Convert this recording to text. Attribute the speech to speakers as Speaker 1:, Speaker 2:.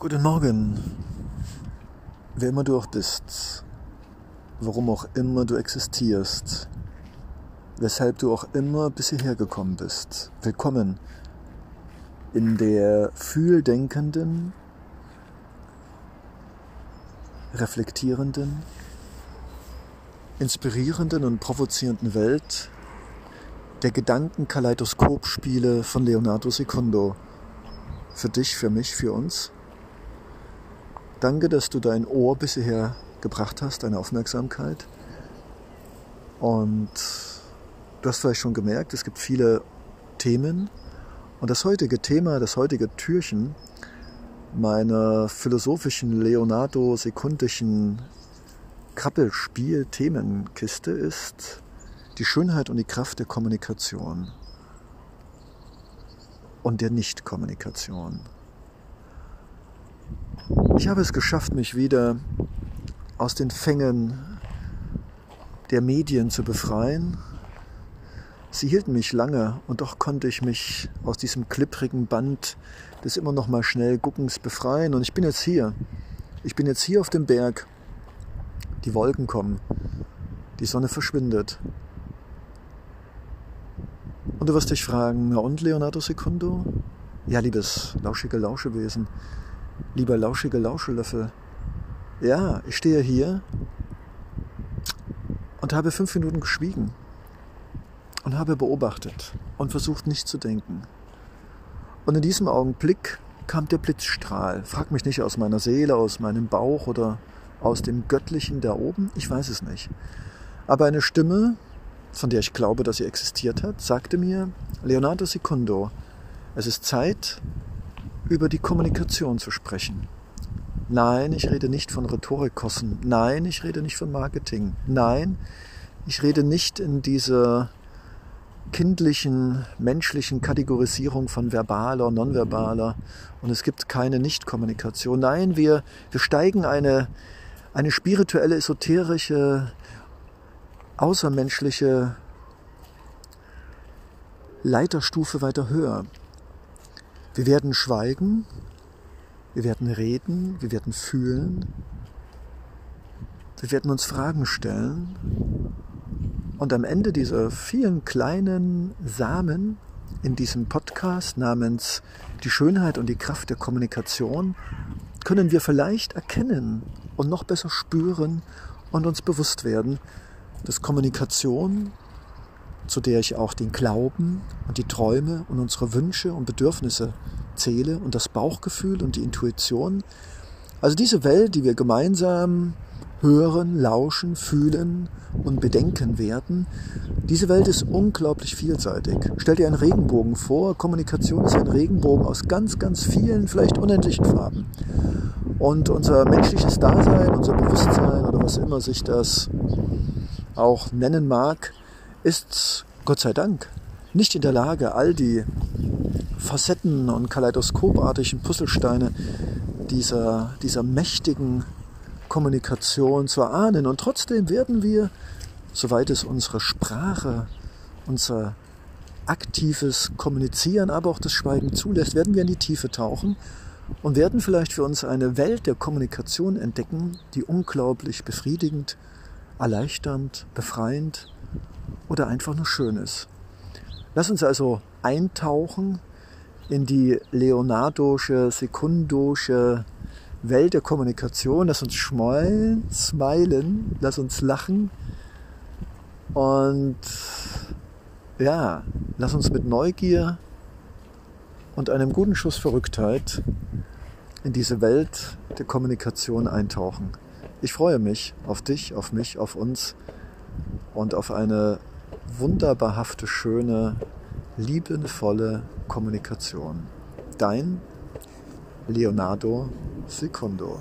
Speaker 1: Guten Morgen, wer immer du auch bist, warum auch immer du existierst, weshalb du auch immer bis hierher gekommen bist. Willkommen in der fühldenkenden, reflektierenden, inspirierenden und provozierenden Welt der Gedankenkaleidoskopspiele von Leonardo Secondo. Für dich, für mich, für uns. Danke, dass du dein Ohr bisher gebracht hast, deine Aufmerksamkeit. Und du hast vielleicht schon gemerkt, es gibt viele Themen. Und das heutige Thema, das heutige Türchen meiner philosophischen, Leonardo-sekundischen Krabbelspiel-Themenkiste ist die Schönheit und die Kraft der Kommunikation und der Nichtkommunikation. Ich habe es geschafft, mich wieder aus den Fängen der Medien zu befreien. Sie hielten mich lange und doch konnte ich mich aus diesem klipprigen Band des immer noch mal schnell Guckens befreien und ich bin jetzt hier. Ich bin jetzt hier auf dem Berg. Die Wolken kommen. Die Sonne verschwindet. Und du wirst dich fragen, na und Leonardo Secundo? Ja, liebes lauschige Lauschewesen, lieber lauschige Lauschelöffel. Ja, ich stehe hier und habe fünf Minuten geschwiegen und habe beobachtet und versucht nicht zu denken. Und in diesem Augenblick kam der Blitzstrahl. Frag mich nicht aus meiner Seele, aus meinem Bauch oder aus dem Göttlichen da oben, ich weiß es nicht. Aber eine Stimme, von der ich glaube, dass sie existiert hat, sagte mir, Leonardo Secundo, es ist Zeit, über die Kommunikation zu sprechen. Nein, ich rede nicht von Rhetorikkosten. Nein, ich rede nicht von Marketing. Nein, ich rede nicht in dieser kindlichen, menschlichen Kategorisierung von verbaler, nonverbaler und es gibt keine Nichtkommunikation. Nein, wir, wir steigen eine, eine spirituelle, esoterische, außermenschliche Leiterstufe weiter höher. Wir werden schweigen, wir werden reden, wir werden fühlen, wir werden uns Fragen stellen und am Ende dieser vielen kleinen Samen in diesem Podcast namens Die Schönheit und die Kraft der Kommunikation können wir vielleicht erkennen und noch besser spüren und uns bewusst werden, dass Kommunikation zu der ich auch den Glauben und die Träume und unsere Wünsche und Bedürfnisse zähle und das Bauchgefühl und die Intuition. Also diese Welt, die wir gemeinsam hören, lauschen, fühlen und bedenken werden. Diese Welt ist unglaublich vielseitig. Stell dir einen Regenbogen vor. Kommunikation ist ein Regenbogen aus ganz, ganz vielen, vielleicht unendlichen Farben. Und unser menschliches Dasein, unser Bewusstsein oder was immer sich das auch nennen mag, ist Gott sei Dank nicht in der Lage, all die Facetten und kaleidoskopartigen Puzzlesteine dieser, dieser mächtigen Kommunikation zu erahnen. Und trotzdem werden wir, soweit es unsere Sprache, unser aktives Kommunizieren, aber auch das Schweigen zulässt, werden wir in die Tiefe tauchen und werden vielleicht für uns eine Welt der Kommunikation entdecken, die unglaublich befriedigend, erleichternd, befreiend oder einfach nur schön ist. Lass uns also eintauchen in die Leonardosche, Sekundosche Welt der Kommunikation. Lass uns schmollen, smilen, lass uns lachen und ja, lass uns mit Neugier und einem guten Schuss Verrücktheit in diese Welt der Kommunikation eintauchen. Ich freue mich auf dich, auf mich, auf uns und auf eine wunderbarhafte, schöne, liebenvolle Kommunikation. Dein Leonardo Secondo.